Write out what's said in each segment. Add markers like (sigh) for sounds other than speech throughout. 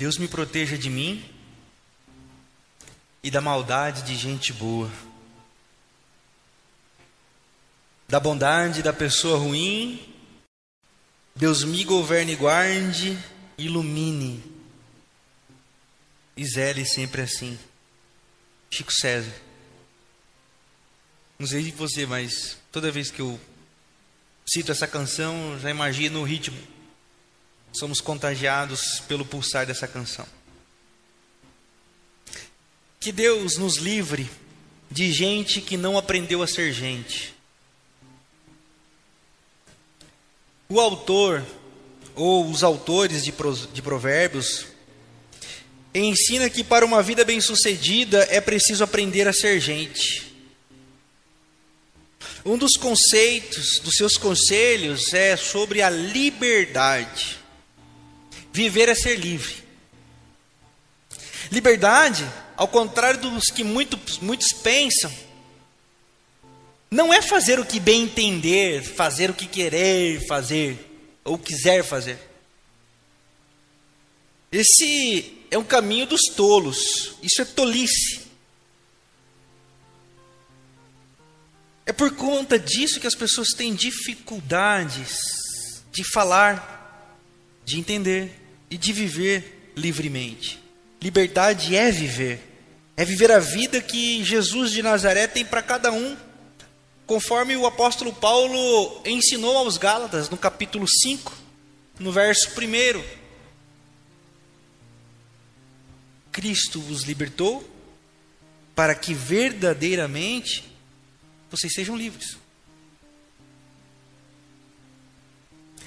Deus me proteja de mim e da maldade de gente boa, da bondade da pessoa ruim. Deus me governe e guarde, ilumine e zele sempre assim. Chico César. Não sei de você, mas toda vez que eu cito essa canção, já imagino o ritmo. Somos contagiados pelo pulsar dessa canção. Que Deus nos livre de gente que não aprendeu a ser gente. O autor, ou os autores de, de provérbios, ensina que para uma vida bem-sucedida é preciso aprender a ser gente. Um dos conceitos dos seus conselhos é sobre a liberdade. Viver é ser livre. Liberdade ao contrário dos que muitos, muitos pensam, não é fazer o que bem entender, fazer o que querer fazer, ou quiser fazer. Esse é um caminho dos tolos, isso é tolice. É por conta disso que as pessoas têm dificuldades de falar, de entender e de viver livremente. Liberdade é viver. É viver a vida que Jesus de Nazaré tem para cada um, conforme o apóstolo Paulo ensinou aos Gálatas, no capítulo 5, no verso 1. Cristo vos libertou para que verdadeiramente vocês sejam livres.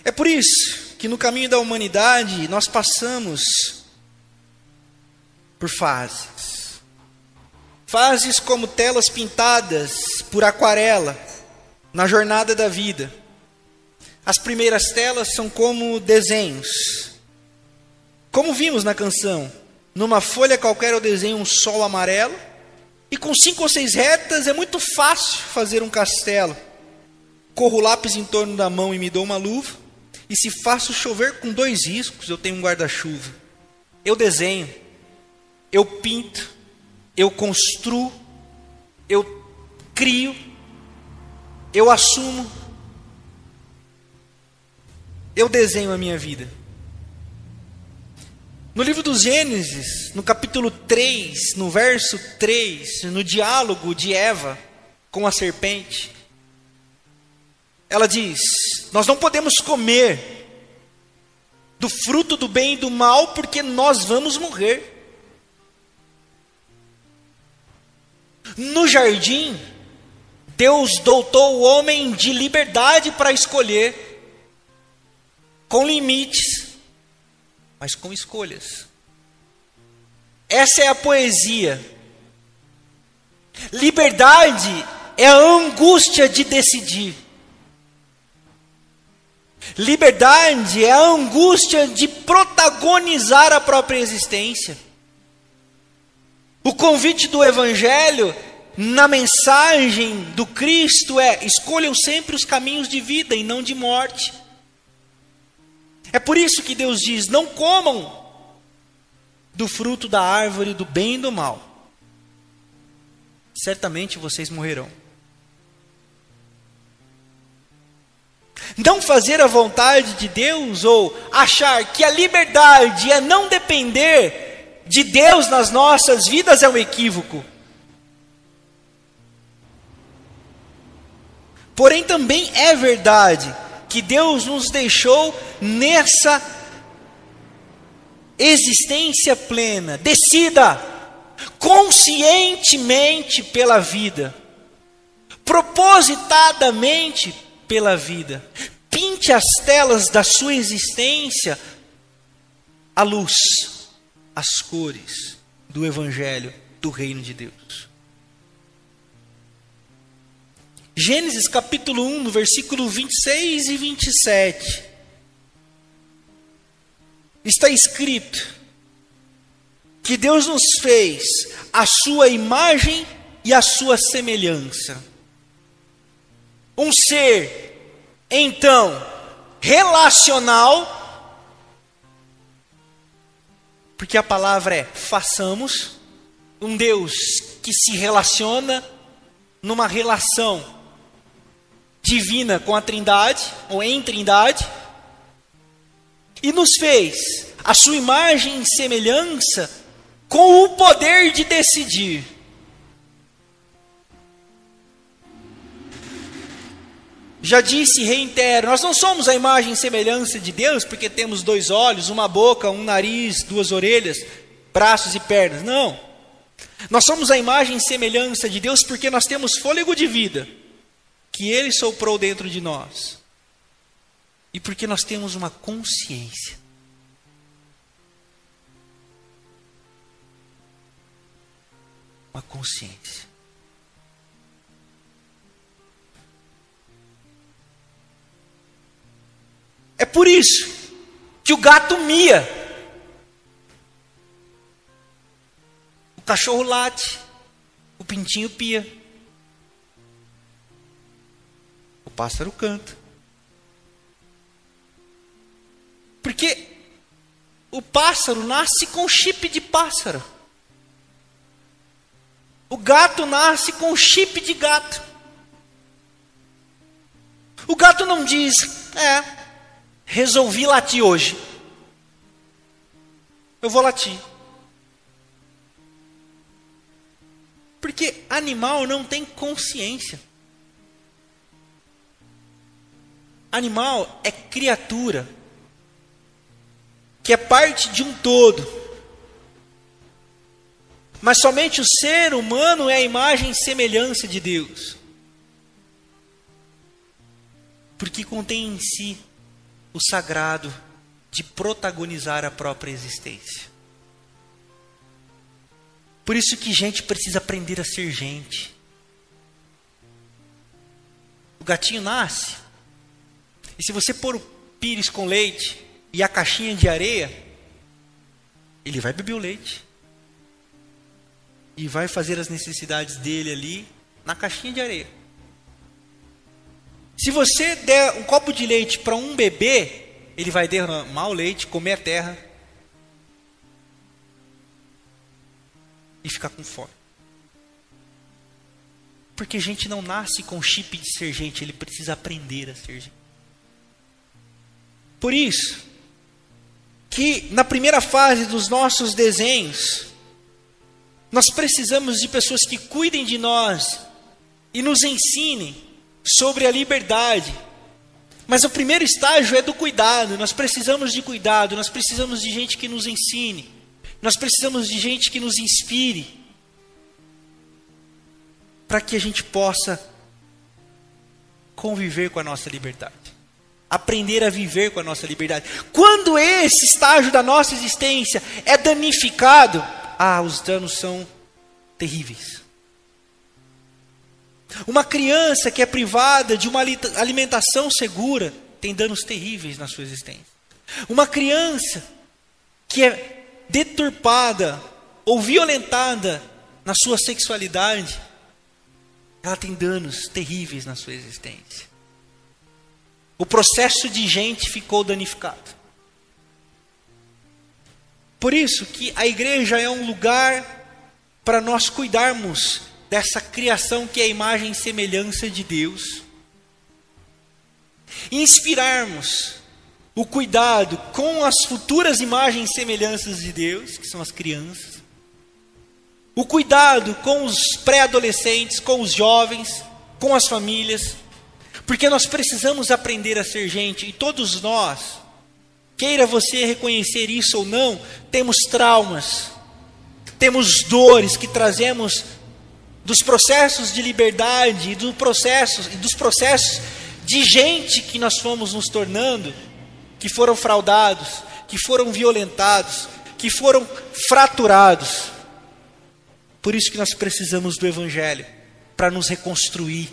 É por isso que no caminho da humanidade nós passamos por fases fases como telas pintadas por aquarela na jornada da vida. As primeiras telas são como desenhos. Como vimos na canção, numa folha qualquer eu desenho um sol amarelo, e com cinco ou seis retas é muito fácil fazer um castelo. Corro o lápis em torno da mão e me dou uma luva, e se faço chover com dois riscos, eu tenho um guarda-chuva. Eu desenho, eu pinto, eu construo, eu crio, eu assumo, eu desenho a minha vida. No livro dos Gênesis, no capítulo 3, no verso 3, no diálogo de Eva com a serpente, ela diz: Nós não podemos comer do fruto do bem e do mal, porque nós vamos morrer. No jardim, Deus dotou o homem de liberdade para escolher, com limites, mas com escolhas. Essa é a poesia. Liberdade é a angústia de decidir. Liberdade é a angústia de protagonizar a própria existência. O convite do Evangelho, na mensagem do Cristo, é: escolham sempre os caminhos de vida e não de morte. É por isso que Deus diz: não comam do fruto da árvore do bem e do mal. Certamente vocês morrerão. Não fazer a vontade de Deus ou achar que a liberdade é não depender de Deus nas nossas vidas é um equívoco. Porém, também é verdade que Deus nos deixou nessa existência plena. Decida conscientemente pela vida, propositadamente pela vida. Pinte as telas da sua existência à luz as cores do Evangelho do Reino de Deus. Gênesis capítulo 1, no versículo 26 e 27. Está escrito que Deus nos fez a sua imagem e a sua semelhança. Um ser, então, relacional Porque a palavra é façamos, um Deus que se relaciona numa relação divina com a Trindade, ou em Trindade, e nos fez a sua imagem e semelhança com o poder de decidir. Já disse reitero, nós não somos a imagem e semelhança de Deus porque temos dois olhos, uma boca, um nariz, duas orelhas, braços e pernas. Não. Nós somos a imagem e semelhança de Deus porque nós temos fôlego de vida que Ele soprou dentro de nós. E porque nós temos uma consciência. Uma consciência. É por isso que o gato mia. O cachorro late. O pintinho pia. O pássaro canta. Porque o pássaro nasce com chip de pássaro. O gato nasce com chip de gato. O gato não diz, é, resolvi latir hoje. Eu vou latir. Porque animal não tem consciência. Animal é criatura que é parte de um todo. Mas somente o ser humano é a imagem e semelhança de Deus. Porque contém em si o sagrado de protagonizar a própria existência. Por isso que gente precisa aprender a ser gente. O gatinho nasce, e se você pôr o pires com leite e a caixinha de areia, ele vai beber o leite. E vai fazer as necessidades dele ali na caixinha de areia. Se você der um copo de leite para um bebê, ele vai derramar o leite, comer a terra e ficar com fome. Porque a gente não nasce com chip de ser gente, ele precisa aprender a ser gente. Por isso, que na primeira fase dos nossos desenhos, nós precisamos de pessoas que cuidem de nós e nos ensinem sobre a liberdade. Mas o primeiro estágio é do cuidado. Nós precisamos de cuidado, nós precisamos de gente que nos ensine, nós precisamos de gente que nos inspire, para que a gente possa conviver com a nossa liberdade, aprender a viver com a nossa liberdade. Quando esse estágio da nossa existência é danificado, ah, os danos são terríveis. Uma criança que é privada de uma alimentação segura tem danos terríveis na sua existência. Uma criança que é deturpada ou violentada na sua sexualidade, ela tem danos terríveis na sua existência. O processo de gente ficou danificado. Por isso que a igreja é um lugar para nós cuidarmos dessa criação que é a imagem e semelhança de Deus. Inspirarmos o cuidado com as futuras imagens e semelhanças de Deus, que são as crianças. O cuidado com os pré-adolescentes, com os jovens, com as famílias. Porque nós precisamos aprender a ser gente, e todos nós, queira você reconhecer isso ou não, temos traumas, temos dores que trazemos dos processos de liberdade e do processos, e dos processos de gente que nós fomos nos tornando, que foram fraudados, que foram violentados, que foram fraturados. Por isso que nós precisamos do Evangelho para nos reconstruir,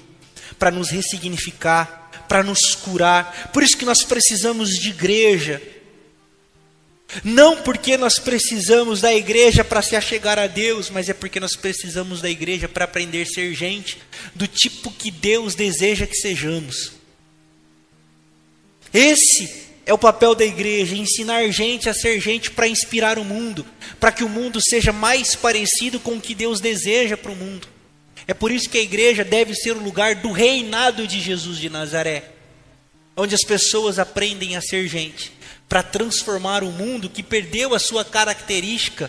para nos ressignificar, para nos curar. Por isso que nós precisamos de igreja não porque nós precisamos da igreja para se achegar a Deus, mas é porque nós precisamos da igreja para aprender a ser gente do tipo que Deus deseja que sejamos. Esse É o papel da igreja ensinar gente a ser gente para inspirar o mundo, para que o mundo seja mais parecido com o que Deus deseja para o mundo. É por isso que a igreja deve ser o lugar do reinado de Jesus de Nazaré, onde as pessoas aprendem a ser gente, para transformar o mundo que perdeu a sua característica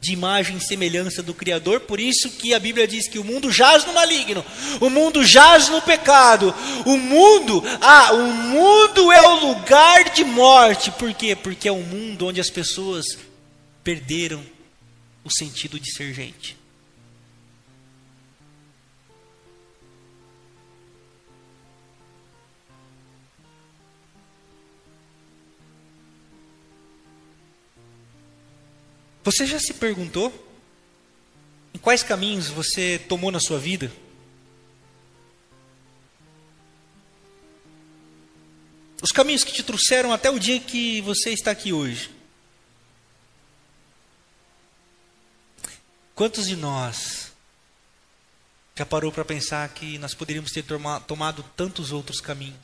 de imagem e semelhança do Criador, por isso que a Bíblia diz que o mundo jaz no maligno, o mundo jaz no pecado, o mundo, ah, o mundo é o lugar de morte, por quê? Porque é um mundo onde as pessoas perderam o sentido de ser gente. Você já se perguntou em quais caminhos você tomou na sua vida? Os caminhos que te trouxeram até o dia que você está aqui hoje. Quantos de nós já parou para pensar que nós poderíamos ter tomado tantos outros caminhos?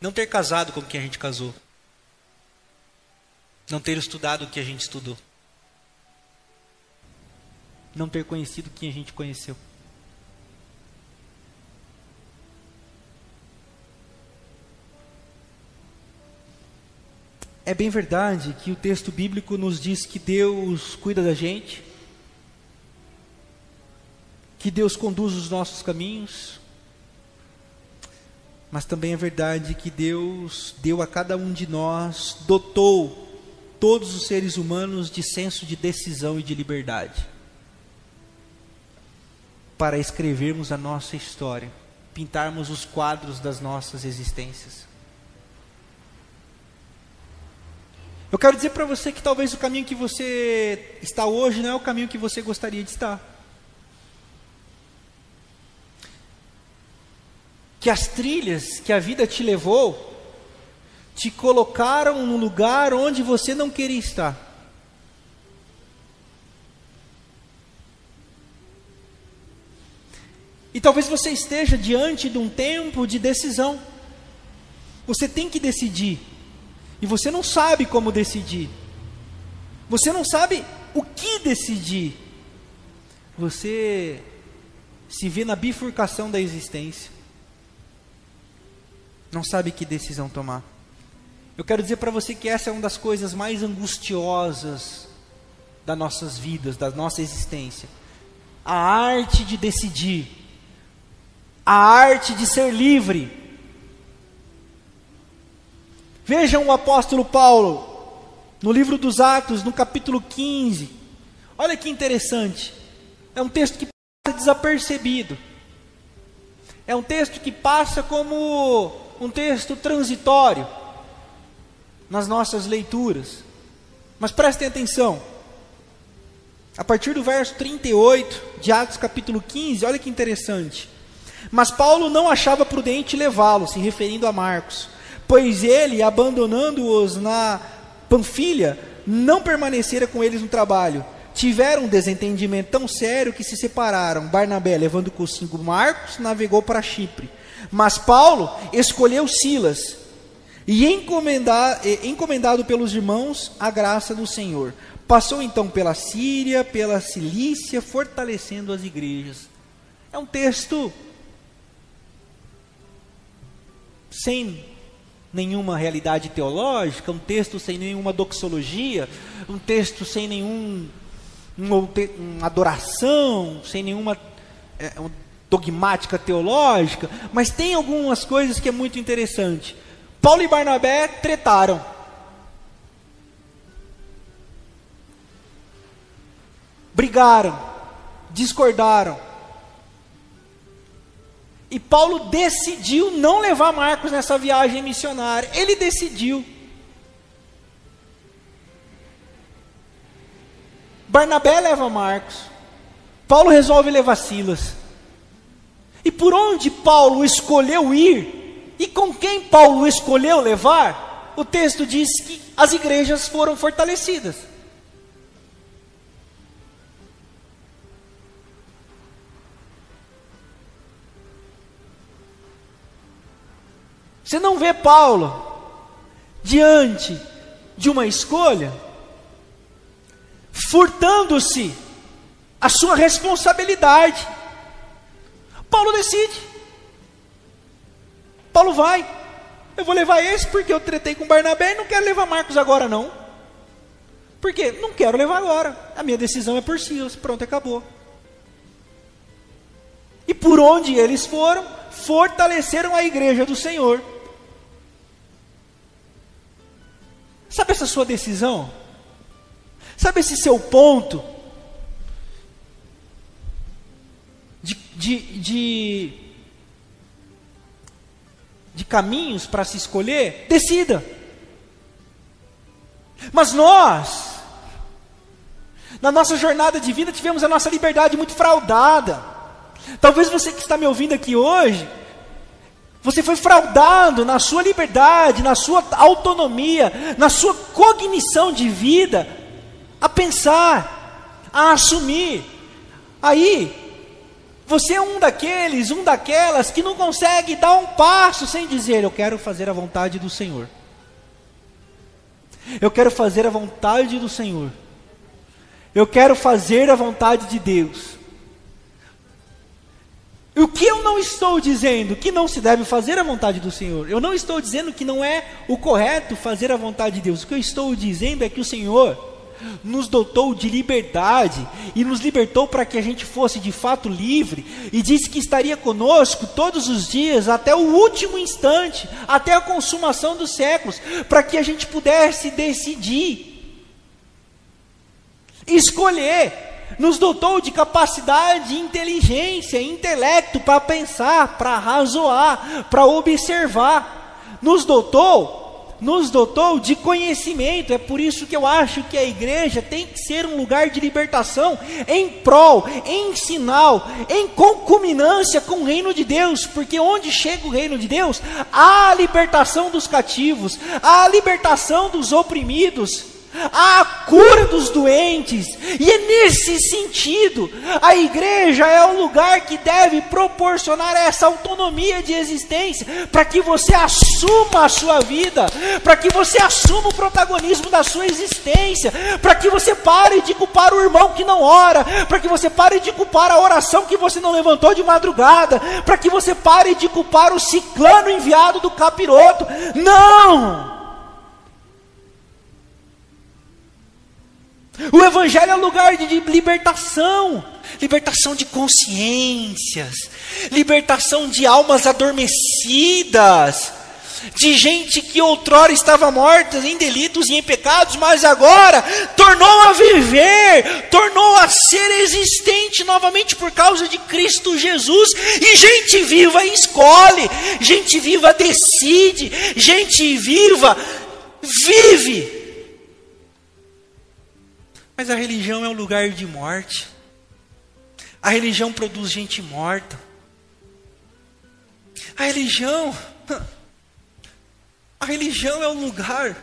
Não ter casado com quem a gente casou. Não ter estudado o que a gente estudou não ter conhecido quem a gente conheceu. É bem verdade que o texto bíblico nos diz que Deus cuida da gente, que Deus conduz os nossos caminhos, mas também é verdade que Deus deu a cada um de nós, dotou todos os seres humanos de senso de decisão e de liberdade para escrevermos a nossa história, pintarmos os quadros das nossas existências. Eu quero dizer para você que talvez o caminho que você está hoje não é o caminho que você gostaria de estar. Que as trilhas que a vida te levou te colocaram num lugar onde você não queria estar. E talvez você esteja diante de um tempo de decisão. Você tem que decidir. E você não sabe como decidir. Você não sabe o que decidir. Você se vê na bifurcação da existência. Não sabe que decisão tomar. Eu quero dizer para você que essa é uma das coisas mais angustiosas das nossas vidas, da nossa existência. A arte de decidir a arte de ser livre. Vejam o apóstolo Paulo, no livro dos Atos, no capítulo 15. Olha que interessante. É um texto que passa desapercebido. É um texto que passa como um texto transitório nas nossas leituras. Mas prestem atenção. A partir do verso 38 de Atos capítulo 15, olha que interessante. Mas Paulo não achava prudente levá-lo, se referindo a Marcos, pois ele, abandonando-os na Panfilha, não permanecera com eles no trabalho. Tiveram um desentendimento tão sério que se separaram. Barnabé, levando consigo Marcos, navegou para Chipre. Mas Paulo escolheu Silas e encomendado pelos irmãos a graça do Senhor. Passou então pela Síria, pela Cilícia, fortalecendo as igrejas. É um texto sem nenhuma realidade teológica, um texto sem nenhuma doxologia, um texto sem nenhum uma, adoração, sem nenhuma é, dogmática teológica, mas tem algumas coisas que é muito interessante. Paulo e Barnabé tretaram. Brigaram, discordaram. E Paulo decidiu não levar Marcos nessa viagem missionária. Ele decidiu. Barnabé leva Marcos. Paulo resolve levar Silas. E por onde Paulo escolheu ir, e com quem Paulo escolheu levar, o texto diz que as igrejas foram fortalecidas. Você não vê Paulo diante de uma escolha, furtando-se a sua responsabilidade. Paulo decide. Paulo vai. Eu vou levar esse porque eu tretei com Barnabé e não quero levar Marcos agora não. Por quê? Não quero levar agora. A minha decisão é por si. Pronto, acabou. E por onde eles foram, fortaleceram a igreja do Senhor. Sabe essa sua decisão? Sabe esse seu ponto? De, de, de, de caminhos para se escolher? Decida. Mas nós, na nossa jornada de vida, tivemos a nossa liberdade muito fraudada. Talvez você que está me ouvindo aqui hoje, você foi fraudado na sua liberdade, na sua autonomia, na sua cognição de vida, a pensar, a assumir. Aí, você é um daqueles, um daquelas que não consegue dar um passo sem dizer: Eu quero fazer a vontade do Senhor. Eu quero fazer a vontade do Senhor. Eu quero fazer a vontade de Deus. O que eu não estou dizendo que não se deve fazer a vontade do Senhor. Eu não estou dizendo que não é o correto fazer a vontade de Deus. O que eu estou dizendo é que o Senhor nos dotou de liberdade e nos libertou para que a gente fosse de fato livre e disse que estaria conosco todos os dias até o último instante, até a consumação dos séculos, para que a gente pudesse decidir, escolher. Nos dotou de capacidade, inteligência, intelecto para pensar, para razoar, para observar. Nos dotou nos dotou de conhecimento. É por isso que eu acho que a igreja tem que ser um lugar de libertação em prol, em sinal, em concominância com o reino de Deus, porque onde chega o reino de Deus, há a libertação dos cativos, há a libertação dos oprimidos a cura dos doentes, e é nesse sentido, a igreja é o lugar que deve proporcionar essa autonomia de existência, para que você assuma a sua vida, para que você assuma o protagonismo da sua existência, para que você pare de culpar o irmão que não ora, para que você pare de culpar a oração que você não levantou de madrugada, para que você pare de culpar o ciclano enviado do capiroto. Não! O Evangelho é lugar de libertação, libertação de consciências, libertação de almas adormecidas, de gente que outrora estava morta em delitos e em pecados, mas agora tornou a viver, tornou a ser existente novamente por causa de Cristo Jesus. E gente viva escolhe, gente viva decide, gente viva vive mas a religião é um lugar de morte. A religião produz gente morta. A religião. (laughs) A religião é um lugar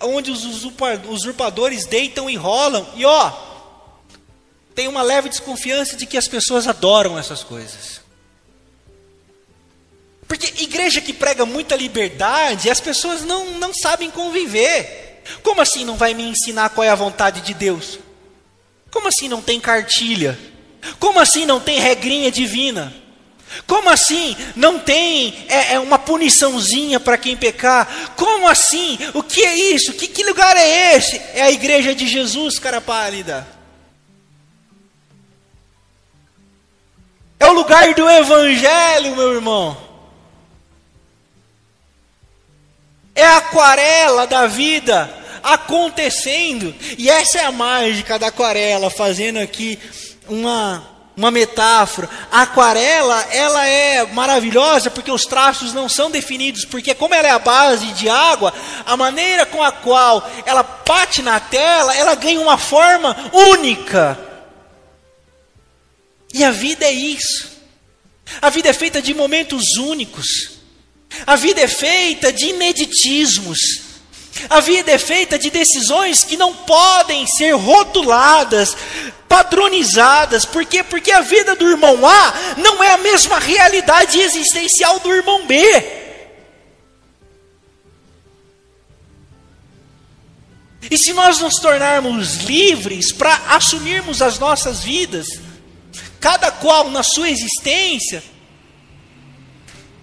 onde os usurpadores deitam e rolam. E ó, tem uma leve desconfiança de que as pessoas adoram essas coisas. Porque igreja que prega muita liberdade, as pessoas não, não sabem conviver. Como assim não vai me ensinar qual é a vontade de Deus? Como assim não tem cartilha? Como assim não tem regrinha divina? Como assim não tem é, é uma puniçãozinha para quem pecar? Como assim? O que é isso? Que, que lugar é esse? É a igreja de Jesus, cara pálida. É o lugar do evangelho, meu irmão. É a aquarela da vida acontecendo. E essa é a mágica da aquarela, fazendo aqui uma, uma metáfora. A aquarela, ela é maravilhosa porque os traços não são definidos, porque como ela é a base de água, a maneira com a qual ela bate na tela, ela ganha uma forma única. E a vida é isso. A vida é feita de momentos únicos. A vida é feita de ineditismos. A vida é feita de decisões que não podem ser rotuladas, padronizadas. Por quê? Porque a vida do irmão A não é a mesma realidade existencial do irmão B. E se nós nos tornarmos livres para assumirmos as nossas vidas, cada qual na sua existência,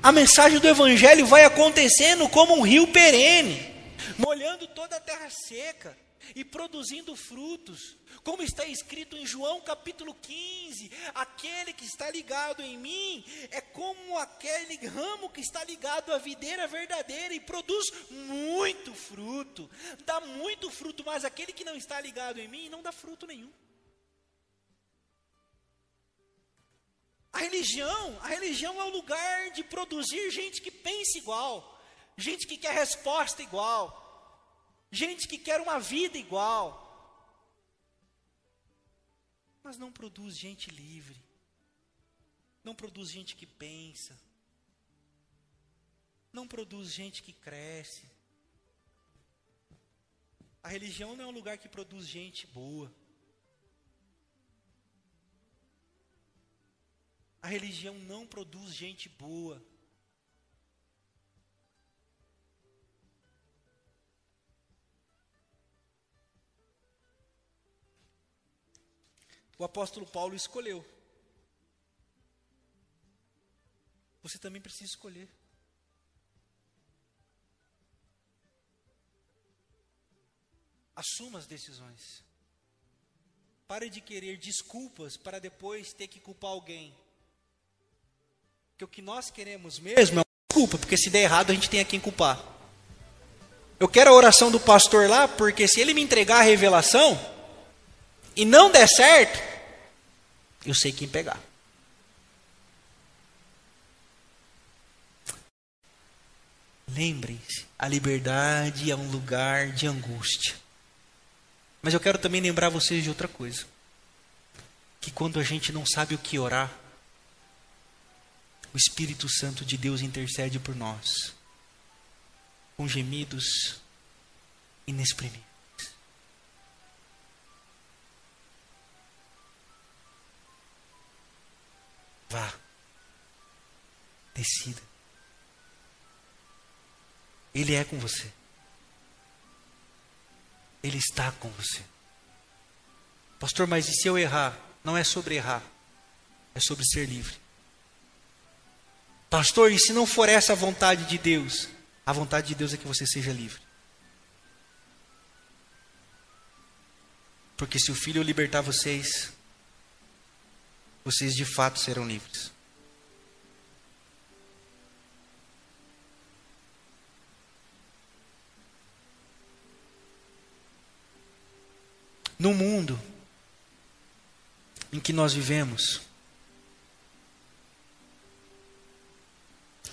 a mensagem do Evangelho vai acontecendo como um rio perene, molhando toda a terra seca e produzindo frutos. Como está escrito em João capítulo 15: aquele que está ligado em mim é como aquele ramo que está ligado à videira verdadeira e produz muito fruto, dá muito fruto, mas aquele que não está ligado em mim não dá fruto nenhum. A religião, a religião é o lugar de produzir gente que pensa igual, gente que quer resposta igual, gente que quer uma vida igual. Mas não produz gente livre. Não produz gente que pensa. Não produz gente que cresce. A religião não é um lugar que produz gente boa. Religião não produz gente boa. O apóstolo Paulo escolheu. Você também precisa escolher. Assuma as decisões. Pare de querer desculpas para depois ter que culpar alguém. Porque o que nós queremos mesmo é uma desculpa, porque se der errado a gente tem a quem culpar. Eu quero a oração do pastor lá, porque se ele me entregar a revelação e não der certo, eu sei quem pegar. Lembrem-se, a liberdade é um lugar de angústia. Mas eu quero também lembrar vocês de outra coisa. Que quando a gente não sabe o que orar, o Espírito Santo de Deus intercede por nós, com gemidos inexprimíveis. Vá, decida. Ele é com você. Ele está com você. Pastor, mas e se eu errar? Não é sobre errar, é sobre ser livre. Pastor, e se não for essa a vontade de Deus? A vontade de Deus é que você seja livre. Porque se o Filho libertar vocês, vocês de fato serão livres. No mundo em que nós vivemos,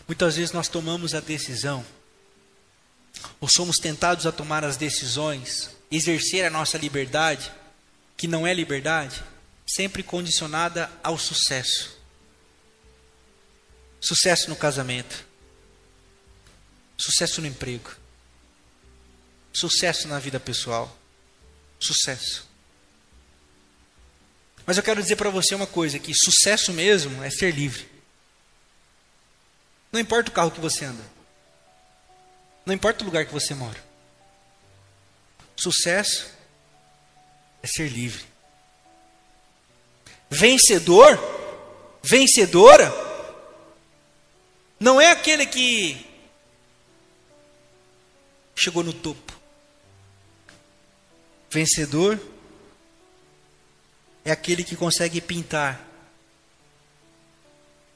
Muitas vezes nós tomamos a decisão, ou somos tentados a tomar as decisões, exercer a nossa liberdade, que não é liberdade, sempre condicionada ao sucesso. Sucesso no casamento, sucesso no emprego, sucesso na vida pessoal, sucesso. Mas eu quero dizer para você uma coisa: que sucesso mesmo é ser livre. Não importa o carro que você anda. Não importa o lugar que você mora. Sucesso é ser livre. Vencedor, vencedora, não é aquele que chegou no topo. Vencedor é aquele que consegue pintar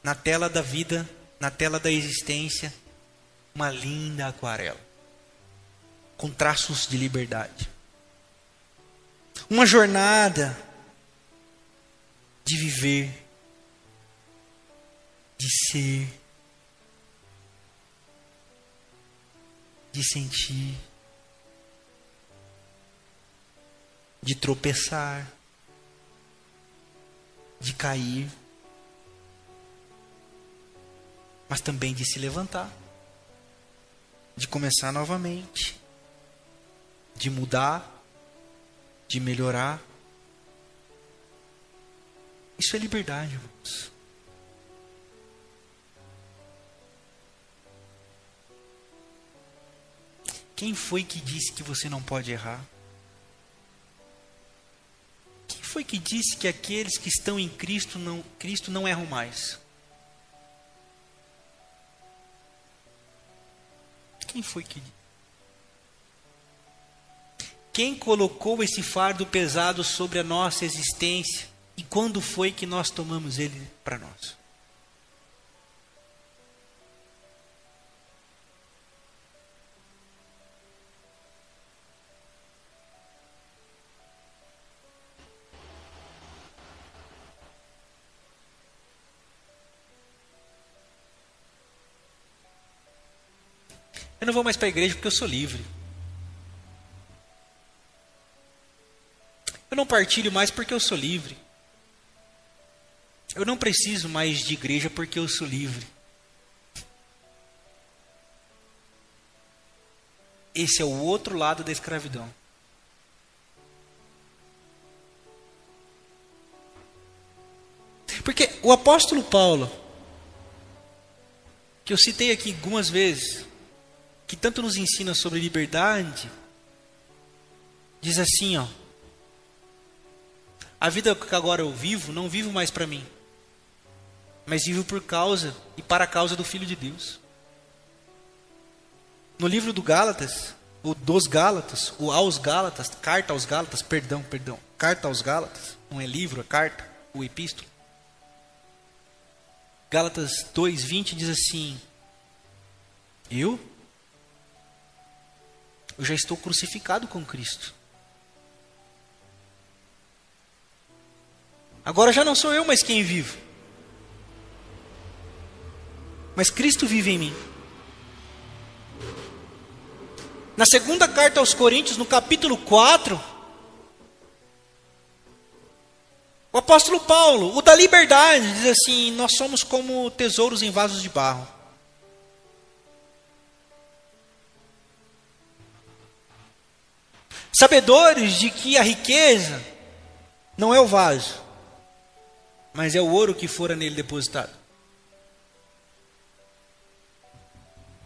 na tela da vida na tela da existência uma linda aquarela com traços de liberdade. Uma jornada de viver, de ser, de sentir, de tropeçar, de cair. Mas também de se levantar, de começar novamente, de mudar, de melhorar. Isso é liberdade, irmãos. Quem foi que disse que você não pode errar? foi que disse que aqueles que estão em Cristo não, Cristo não erram mais? Quem foi que? Quem colocou esse fardo pesado sobre a nossa existência? E quando foi que nós tomamos ele para nós? Não vou mais para a igreja porque eu sou livre. Eu não partilho mais porque eu sou livre. Eu não preciso mais de igreja porque eu sou livre. Esse é o outro lado da escravidão. Porque o apóstolo Paulo, que eu citei aqui algumas vezes, que tanto nos ensina sobre liberdade, diz assim, ó: A vida que agora eu vivo, não vivo mais para mim, mas vivo por causa e para a causa do filho de Deus. No livro do Gálatas, ou dos Gálatas, ou aos Gálatas, carta aos Gálatas, perdão, perdão, carta aos Gálatas, não é livro, é carta, o epístolo. Gálatas 2:20 diz assim: Eu eu já estou crucificado com Cristo. Agora já não sou eu mais quem vivo. Mas Cristo vive em mim. Na segunda carta aos Coríntios, no capítulo 4, o apóstolo Paulo, o da liberdade, diz assim: Nós somos como tesouros em vasos de barro. Sabedores de que a riqueza não é o vaso, mas é o ouro que fora nele depositado.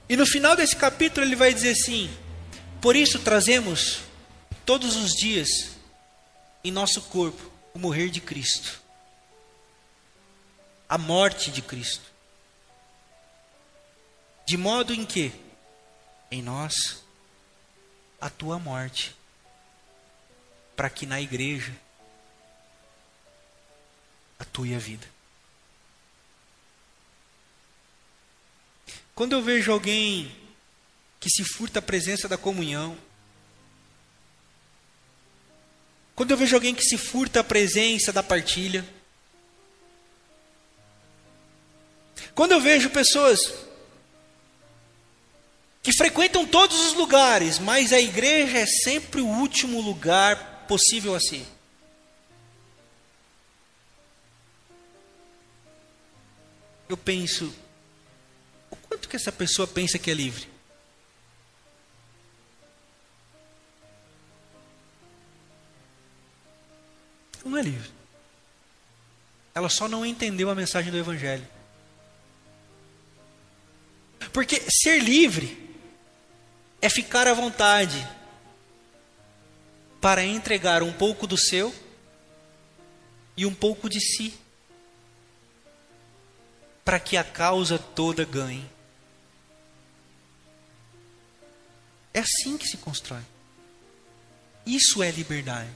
E no final desse capítulo ele vai dizer assim: Por isso trazemos todos os dias em nosso corpo o morrer de Cristo, a morte de Cristo, de modo em que em nós a tua morte para que na igreja atue a vida. Quando eu vejo alguém que se furta a presença da comunhão, quando eu vejo alguém que se furta a presença da partilha, quando eu vejo pessoas que frequentam todos os lugares, mas a igreja é sempre o último lugar possível assim. Eu penso, o quanto que essa pessoa pensa que é livre? Não é livre. Ela só não entendeu a mensagem do Evangelho. Porque ser livre é ficar à vontade para entregar um pouco do seu e um pouco de si, para que a causa toda ganhe. É assim que se constrói. Isso é liberdade.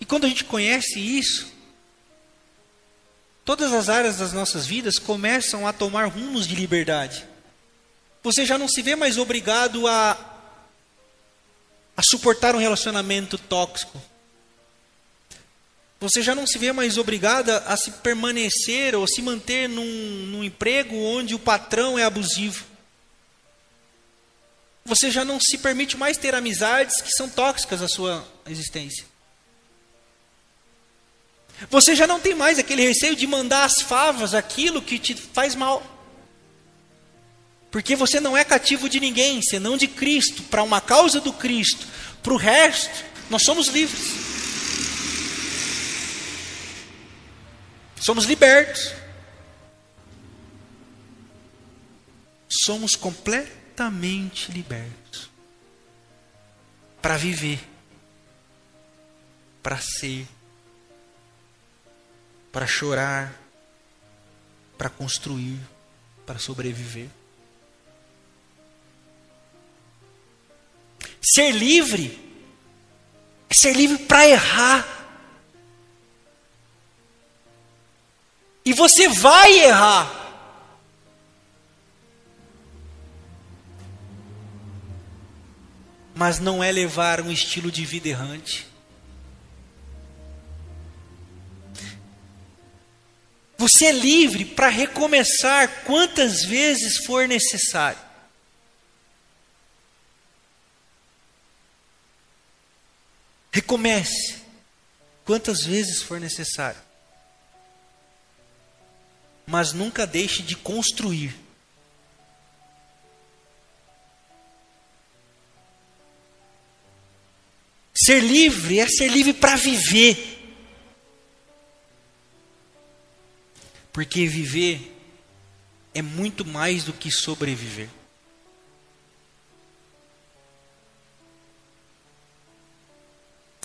E quando a gente conhece isso, todas as áreas das nossas vidas começam a tomar rumos de liberdade. Você já não se vê mais obrigado a a suportar um relacionamento tóxico. Você já não se vê mais obrigada a se permanecer ou se manter num, num emprego onde o patrão é abusivo. Você já não se permite mais ter amizades que são tóxicas à sua existência. Você já não tem mais aquele receio de mandar as favas aquilo que te faz mal. Porque você não é cativo de ninguém, senão de Cristo, para uma causa do Cristo. Para o resto, nós somos livres. Somos libertos. Somos completamente libertos para viver para ser, para chorar, para construir, para sobreviver. Ser livre é ser livre para errar. E você vai errar. Mas não é levar um estilo de vida errante. Você é livre para recomeçar quantas vezes for necessário. Recomece quantas vezes for necessário. Mas nunca deixe de construir. Ser livre é ser livre para viver. Porque viver é muito mais do que sobreviver.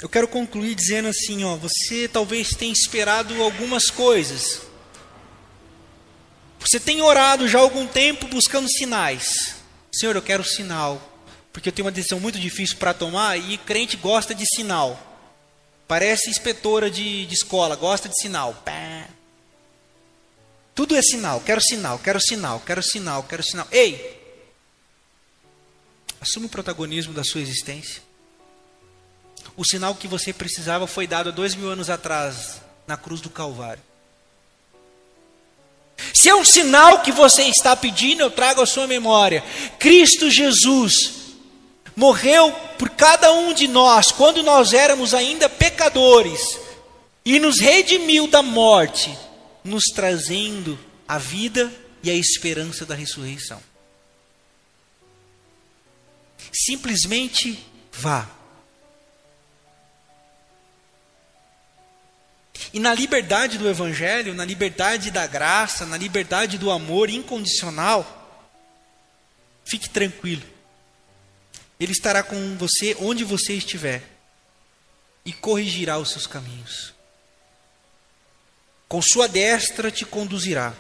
Eu quero concluir dizendo assim, ó, você talvez tenha esperado algumas coisas. Você tem orado já há algum tempo buscando sinais. Senhor, eu quero sinal, porque eu tenho uma decisão muito difícil para tomar e crente gosta de sinal. Parece inspetora de, de escola, gosta de sinal. Tudo é sinal, quero sinal, quero sinal, quero sinal, quero sinal. Ei! Assume o protagonismo da sua existência. O sinal que você precisava foi dado há dois mil anos atrás, na cruz do Calvário. Se é um sinal que você está pedindo, eu trago à sua memória. Cristo Jesus morreu por cada um de nós quando nós éramos ainda pecadores e nos redimiu da morte, nos trazendo a vida e a esperança da ressurreição. Simplesmente vá. E na liberdade do Evangelho, na liberdade da graça, na liberdade do amor incondicional, fique tranquilo. Ele estará com você onde você estiver e corrigirá os seus caminhos. Com sua destra te conduzirá.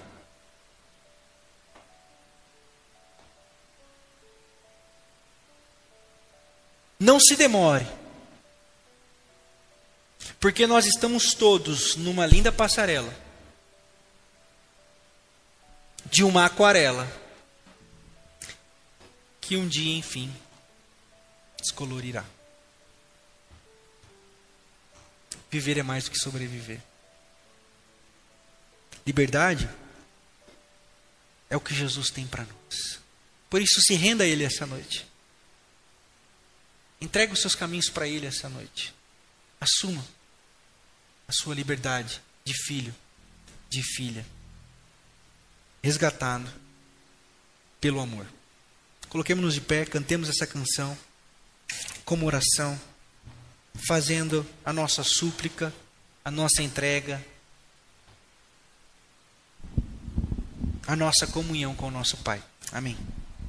Não se demore porque nós estamos todos numa linda passarela de uma aquarela que um dia, enfim, descolorirá. Viver é mais do que sobreviver. Liberdade é o que Jesus tem para nós. Por isso, se renda a Ele essa noite. Entregue os seus caminhos para Ele essa noite. Assuma a sua liberdade de filho, de filha, resgatado pelo amor. Coloquemos-nos de pé, cantemos essa canção como oração, fazendo a nossa súplica, a nossa entrega, a nossa comunhão com o nosso Pai. Amém.